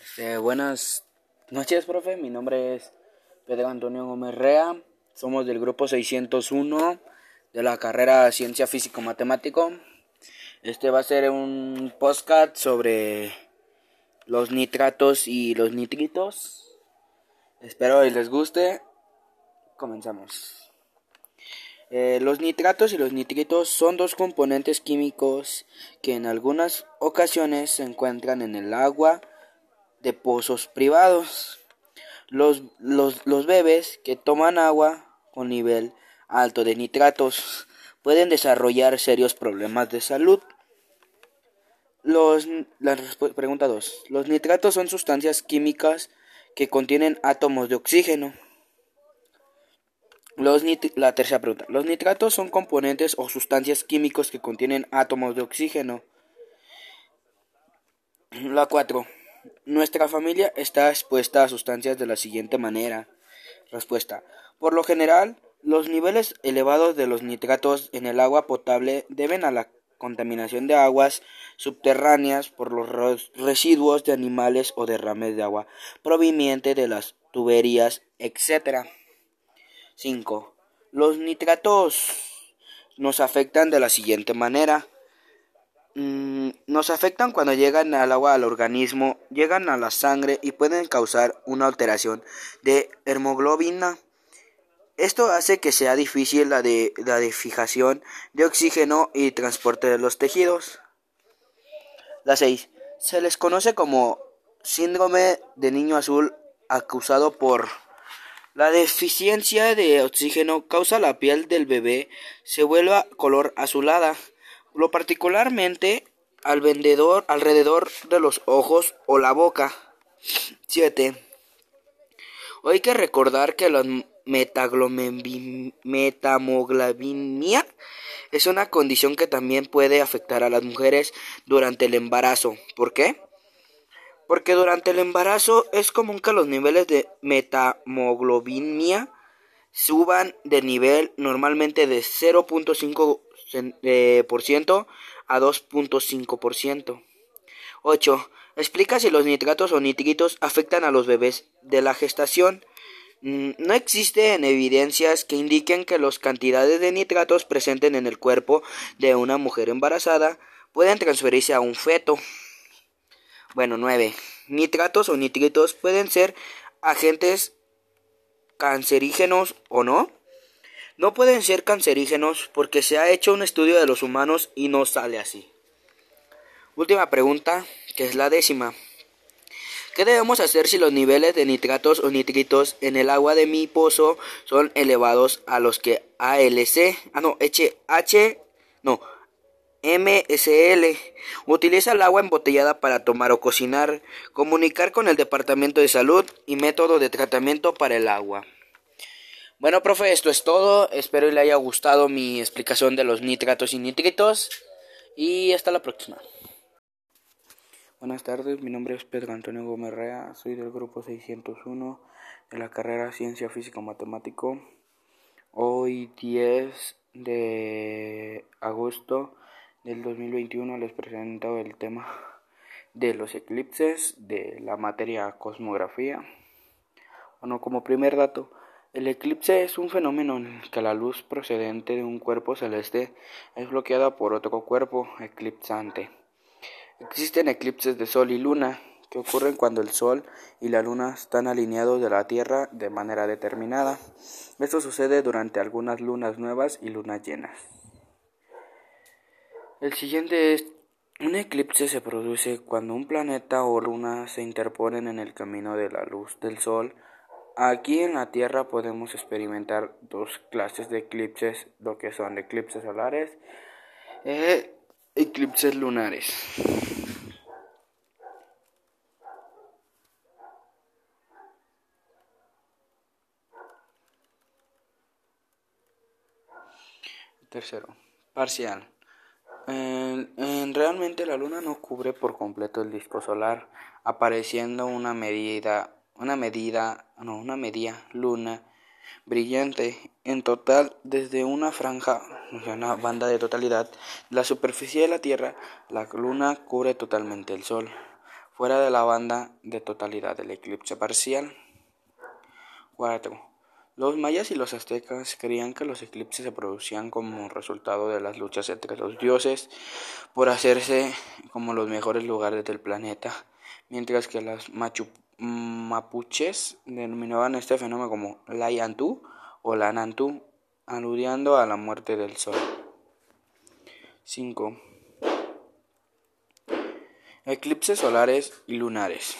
Este, buenas noches, profe. Mi nombre es Pedro Antonio Gómez Rea. Somos del grupo 601 de la carrera Ciencia Físico Matemático. Este va a ser un podcast sobre los nitratos y los nitritos. Espero que les guste. Comenzamos. Eh, los nitratos y los nitritos son dos componentes químicos que en algunas ocasiones se encuentran en el agua de pozos privados. Los, los, los bebés que toman agua con nivel alto de nitratos pueden desarrollar serios problemas de salud. Los, la pregunta 2. Los nitratos son sustancias químicas que contienen átomos de oxígeno los la tercera pregunta. Los nitratos son componentes o sustancias químicos que contienen átomos de oxígeno. La 4. Nuestra familia está expuesta a sustancias de la siguiente manera. Respuesta. Por lo general, los niveles elevados de los nitratos en el agua potable deben a la contaminación de aguas subterráneas por los residuos de animales o derrames de agua proveniente de las tuberías, etc. 5. Los nitratos nos afectan de la siguiente manera. Mm, nos afectan cuando llegan al agua al organismo, llegan a la sangre y pueden causar una alteración de hemoglobina. Esto hace que sea difícil la de, la de fijación de oxígeno y transporte de los tejidos. La 6. Se les conoce como síndrome de niño azul acusado por la deficiencia de oxígeno causa la piel del bebé se vuelva color azulada, lo particularmente al vendedor alrededor de los ojos o la boca. 7. Hay que recordar que la metamoglobinemia es una condición que también puede afectar a las mujeres durante el embarazo. ¿Por qué? porque durante el embarazo es común que los niveles de metamoglobinia suban de nivel normalmente de 0.5% eh, a 2.5%. 8. Explica si los nitratos o nitritos afectan a los bebés de la gestación. Mm, no existen evidencias que indiquen que las cantidades de nitratos presentes en el cuerpo de una mujer embarazada pueden transferirse a un feto. Bueno, 9. Nitratos o nitritos pueden ser agentes cancerígenos o no. No pueden ser cancerígenos porque se ha hecho un estudio de los humanos y no sale así. Última pregunta, que es la décima. ¿Qué debemos hacer si los niveles de nitratos o nitritos en el agua de mi pozo son elevados a los que ALC, ah no, HH, no, MSL. Utiliza el agua embotellada para tomar o cocinar. Comunicar con el Departamento de Salud y método de tratamiento para el agua. Bueno, profe, esto es todo. Espero le haya gustado mi explicación de los nitratos y nitritos. Y hasta la próxima. Buenas tardes, mi nombre es Pedro Antonio Gómez soy del grupo 601 de la carrera Ciencia Física Matemático. Hoy 10 de agosto del 2021 les presento el tema de los eclipses de la materia cosmografía. Bueno, como primer dato, el eclipse es un fenómeno en el que la luz procedente de un cuerpo celeste es bloqueada por otro cuerpo eclipsante. Existen eclipses de sol y luna que ocurren cuando el sol y la luna están alineados de la Tierra de manera determinada. Esto sucede durante algunas lunas nuevas y lunas llenas. El siguiente es un eclipse se produce cuando un planeta o luna se interponen en el camino de la luz del sol. Aquí en la Tierra podemos experimentar dos clases de eclipses, lo que son eclipses solares e eclipses lunares. Tercero, parcial realmente la luna no cubre por completo el disco solar, apareciendo una medida, una medida, no, una media luna brillante en total desde una franja, una banda de totalidad, la superficie de la Tierra, la luna cubre totalmente el sol, fuera de la banda de totalidad del eclipse parcial. 4. Los mayas y los aztecas creían que los eclipses se producían como resultado de las luchas entre los dioses por hacerse como los mejores lugares del planeta, mientras que los mapuches denominaban este fenómeno como Layantú o Lanantú, aludiendo a la muerte del sol. 5. Eclipses solares y lunares.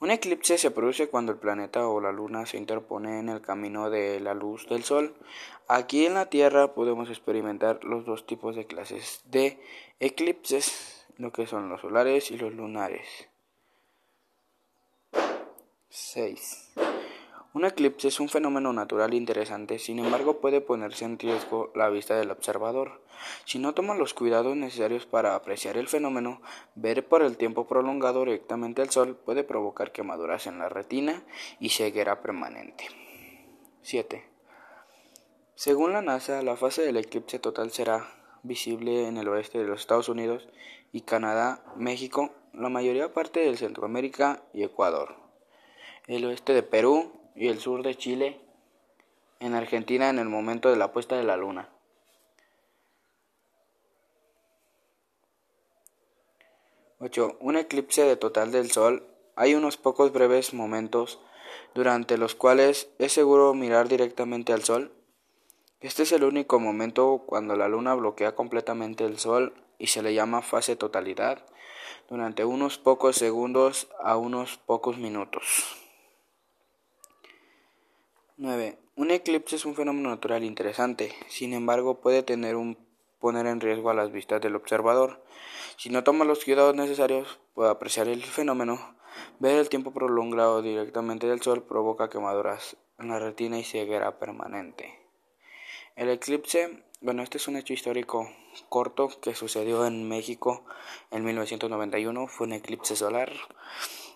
Un eclipse se produce cuando el planeta o la luna se interpone en el camino de la luz del sol. Aquí en la Tierra podemos experimentar los dos tipos de clases de eclipses, lo que son los solares y los lunares. 6. Un eclipse es un fenómeno natural interesante, sin embargo puede ponerse en riesgo la vista del observador. Si no toma los cuidados necesarios para apreciar el fenómeno, ver por el tiempo prolongado directamente al sol puede provocar quemaduras en la retina y ceguera permanente. 7. Según la NASA, la fase del eclipse total será visible en el oeste de los Estados Unidos y Canadá, México, la mayoría parte de Centroamérica y Ecuador, el oeste de Perú, y el sur de Chile en Argentina en el momento de la puesta de la luna. Ocho. Un eclipse de total del Sol. Hay unos pocos breves momentos durante los cuales es seguro mirar directamente al Sol. Este es el único momento cuando la Luna bloquea completamente el Sol y se le llama fase totalidad durante unos pocos segundos a unos pocos minutos. 9. Un eclipse es un fenómeno natural interesante, sin embargo puede tener un, poner en riesgo a las vistas del observador. Si no toma los cuidados necesarios para apreciar el fenómeno, ver el tiempo prolongado directamente del sol provoca quemaduras en la retina y ceguera permanente. El eclipse, bueno, este es un hecho histórico corto que sucedió en México en 1991, fue un eclipse solar.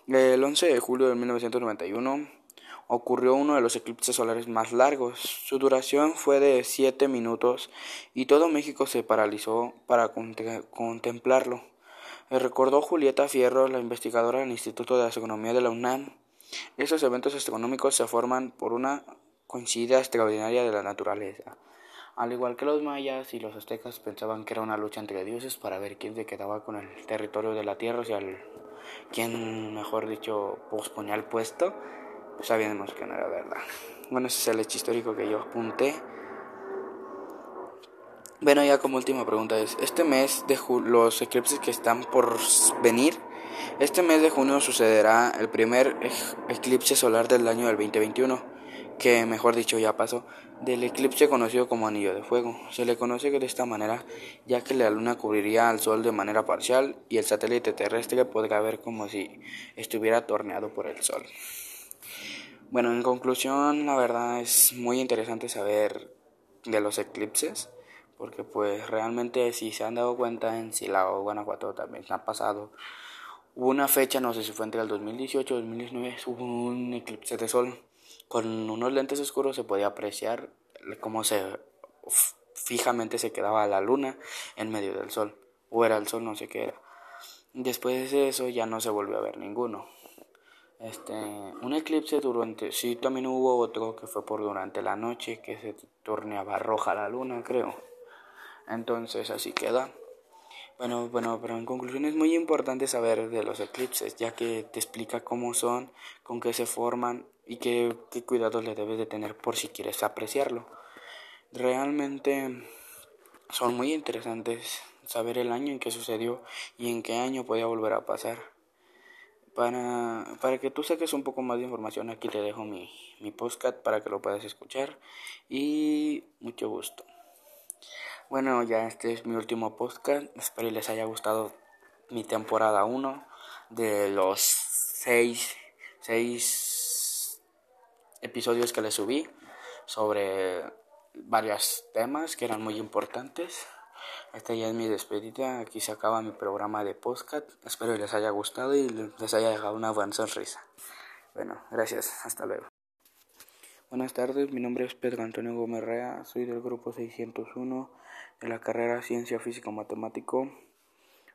El 11 de julio de 1991 ocurrió uno de los eclipses solares más largos. Su duración fue de siete minutos y todo México se paralizó para contemplarlo. recordó Julieta Fierro, la investigadora del Instituto de Astronomía de la UNAM. Esos eventos astronómicos se forman por una coincidencia extraordinaria de la naturaleza. Al igual que los mayas y los aztecas pensaban que era una lucha entre dioses para ver quién se quedaba con el territorio de la tierra, o sea, quién, mejor dicho, posponía el puesto sabíamos que no era verdad. Bueno, ese es el hecho histórico que yo apunté. Bueno, ya como última pregunta es, este mes de los eclipses que están por venir, este mes de junio sucederá el primer eclipse solar del año del 2021, que mejor dicho ya pasó, del eclipse conocido como anillo de fuego. Se le conoce de esta manera ya que la luna cubriría al sol de manera parcial y el satélite terrestre podría ver como si estuviera torneado por el sol. Bueno, en conclusión, la verdad es muy interesante saber de los eclipses, porque pues realmente si se han dado cuenta en Silao, Guanajuato también ha pasado. Una fecha, no sé si fue entre el 2018 o 2019, hubo un eclipse de sol. Con unos lentes oscuros se podía apreciar cómo se fijamente se quedaba la luna en medio del sol, o era el sol, no sé qué era. Después de eso ya no se volvió a ver ninguno. Este, un eclipse durante, sí, también hubo otro que fue por durante la noche, que se torneaba roja la luna, creo. Entonces así queda. Bueno, bueno, pero en conclusión es muy importante saber de los eclipses, ya que te explica cómo son, con qué se forman y qué, qué cuidados le debes de tener por si quieres apreciarlo. Realmente son muy interesantes saber el año en que sucedió y en qué año podía volver a pasar. Para, para que tú saques un poco más de información, aquí te dejo mi, mi para que lo puedas escuchar. Y mucho gusto. Bueno, ya este es mi último podcast. Espero les haya gustado mi temporada 1 de los 6 seis episodios que les subí sobre varios temas que eran muy importantes. Esta ya es mi despedida. Aquí se acaba mi programa de podcast. Espero les haya gustado y les haya dejado una buena sonrisa. Bueno, gracias. Hasta luego. Buenas tardes, mi nombre es Pedro Antonio Gómez Rea, soy del grupo 601 de la carrera Ciencia Física Matemático.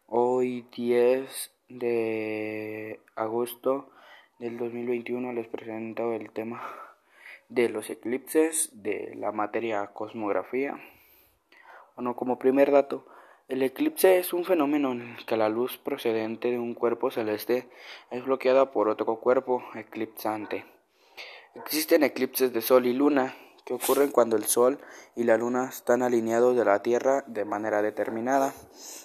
Hoy 10 de agosto del 2021 les presento el tema de los eclipses de la materia cosmografía. Bueno, como primer dato, el eclipse es un fenómeno en el que la luz procedente de un cuerpo celeste es bloqueada por otro cuerpo eclipsante. Existen eclipses de Sol y Luna que ocurren cuando el Sol y la Luna están alineados de la Tierra de manera determinada.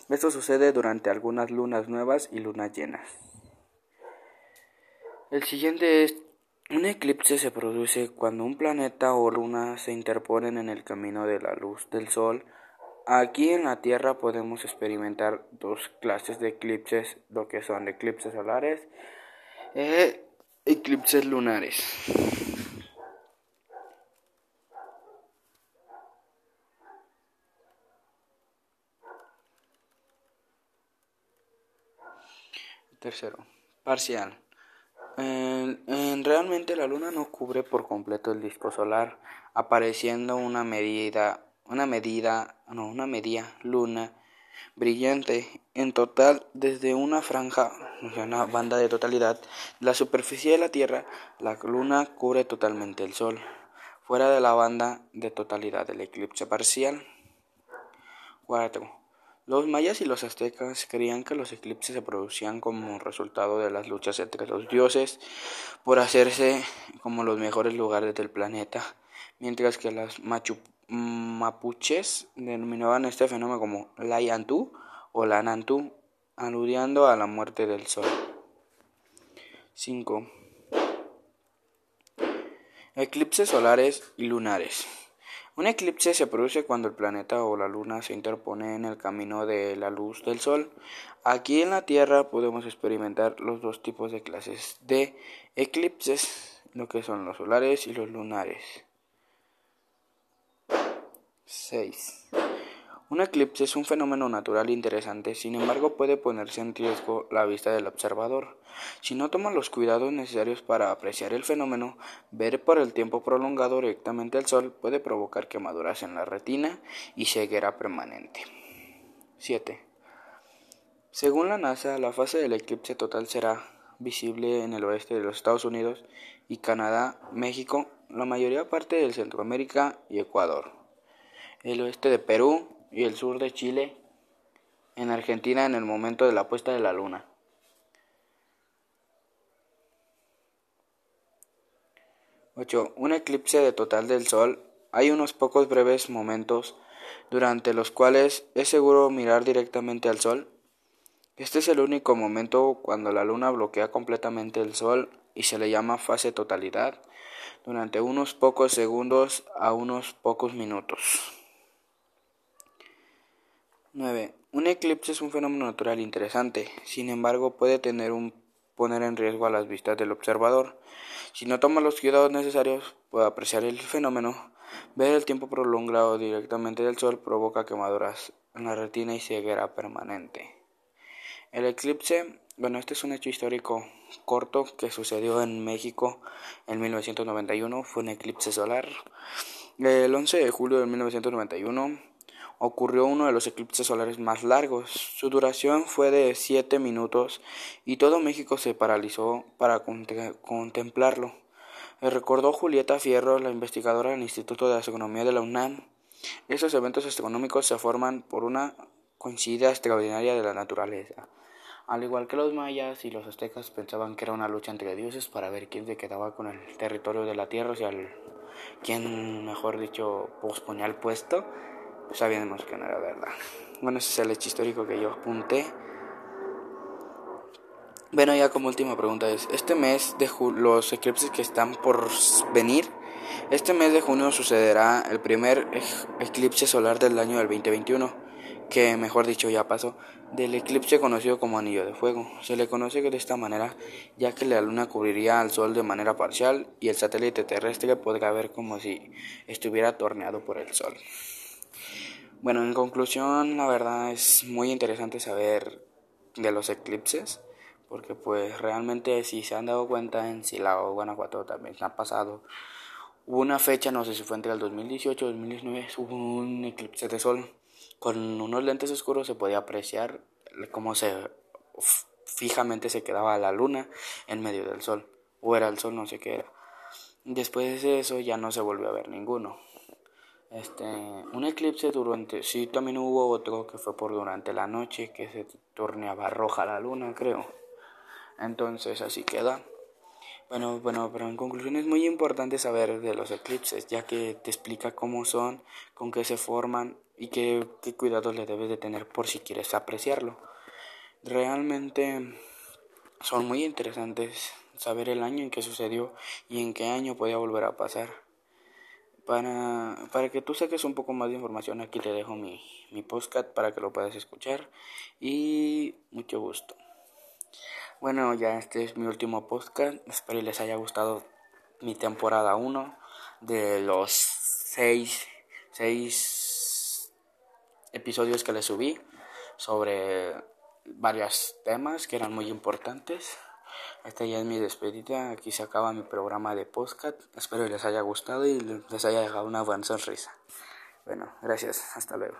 Esto sucede durante algunas lunas nuevas y lunas llenas. El siguiente es un eclipse se produce cuando un planeta o luna se interponen en el camino de la luz del Sol. Aquí en la Tierra podemos experimentar dos clases de eclipses, lo que son eclipses solares e eclipses lunares. Tercero, parcial. En, realmente la luna no cubre por completo el disco solar, apareciendo una medida, una medida, no, una media luna brillante en total desde una franja, una banda de totalidad, la superficie de la Tierra, la luna cubre totalmente el Sol, fuera de la banda de totalidad del eclipse parcial. 4. Los mayas y los aztecas creían que los eclipses se producían como resultado de las luchas entre los dioses por hacerse como los mejores lugares del planeta, mientras que los mapuches denominaban este fenómeno como Layantú o Lanantú, aludiendo a la muerte del sol. 5. Eclipses solares y lunares. Un eclipse se produce cuando el planeta o la luna se interpone en el camino de la luz del sol. Aquí en la Tierra podemos experimentar los dos tipos de clases de eclipses, lo que son los solares y los lunares. 6. Un eclipse es un fenómeno natural interesante, sin embargo puede ponerse en riesgo la vista del observador. Si no toma los cuidados necesarios para apreciar el fenómeno, ver por el tiempo prolongado directamente al sol puede provocar quemaduras en la retina y ceguera permanente. 7. Según la NASA, la fase del eclipse total será visible en el oeste de los Estados Unidos y Canadá, México, la mayoría parte de Centroamérica y Ecuador, el oeste de Perú, y el sur de Chile en Argentina en el momento de la puesta de la luna. Ocho. Un eclipse de total del Sol. Hay unos pocos breves momentos durante los cuales es seguro mirar directamente al Sol. Este es el único momento cuando la Luna bloquea completamente el Sol y se le llama fase totalidad durante unos pocos segundos a unos pocos minutos. 9. Un eclipse es un fenómeno natural interesante, sin embargo puede tener un poner en riesgo a las vistas del observador. Si no toma los cuidados necesarios para apreciar el fenómeno, ver el tiempo prolongado directamente del sol provoca quemaduras en la retina y ceguera permanente. El eclipse, bueno, este es un hecho histórico corto que sucedió en México en 1991, fue un eclipse solar. El 11 de julio de 1991 ocurrió uno de los eclipses solares más largos. Su duración fue de siete minutos y todo México se paralizó para contemplarlo. recordó Julieta Fierro, la investigadora del Instituto de Astronomía de la UNAM. Esos eventos astronómicos se forman por una coincidencia extraordinaria de la naturaleza. Al igual que los mayas y los aztecas pensaban que era una lucha entre dioses para ver quién se quedaba con el territorio de la tierra, o sea, quién, mejor dicho, posponía el puesto sabíamos que no era verdad. Bueno, ese es el hecho histórico que yo apunté. Bueno, ya como última pregunta es, este mes de los eclipses que están por venir, este mes de junio sucederá el primer eclipse solar del año del 2021, que mejor dicho ya pasó, del eclipse conocido como anillo de fuego. Se le conoce de esta manera ya que la luna cubriría al sol de manera parcial y el satélite terrestre podría ver como si estuviera torneado por el sol. Bueno, en conclusión, la verdad es muy interesante saber de los eclipses, porque pues realmente si se han dado cuenta en Silao, Guanajuato también ha pasado. Una fecha, no sé si fue entre el 2018 y 2019, hubo un eclipse de sol. Con unos lentes oscuros se podía apreciar cómo se fijamente se quedaba la luna en medio del sol, o era el sol, no sé qué era. Después de eso ya no se volvió a ver ninguno. Este, un eclipse durante, sí, también hubo otro que fue por durante la noche, que se torneaba roja la luna, creo. Entonces así queda. Bueno, bueno, pero en conclusión es muy importante saber de los eclipses, ya que te explica cómo son, con qué se forman y qué, qué cuidados le debes de tener por si quieres apreciarlo. Realmente son muy interesantes saber el año en que sucedió y en qué año podía volver a pasar. Para, para que tú saques un poco más de información, aquí te dejo mi, mi para que lo puedas escuchar y mucho gusto. Bueno, ya este es mi último podcast. Espero les haya gustado mi temporada 1 de los 6 seis episodios que les subí sobre varios temas que eran muy importantes. Esta ya es mi despedida. Aquí se acaba mi programa de podcast. Espero les haya gustado y les haya dejado una buena sonrisa. Bueno, gracias. Hasta luego.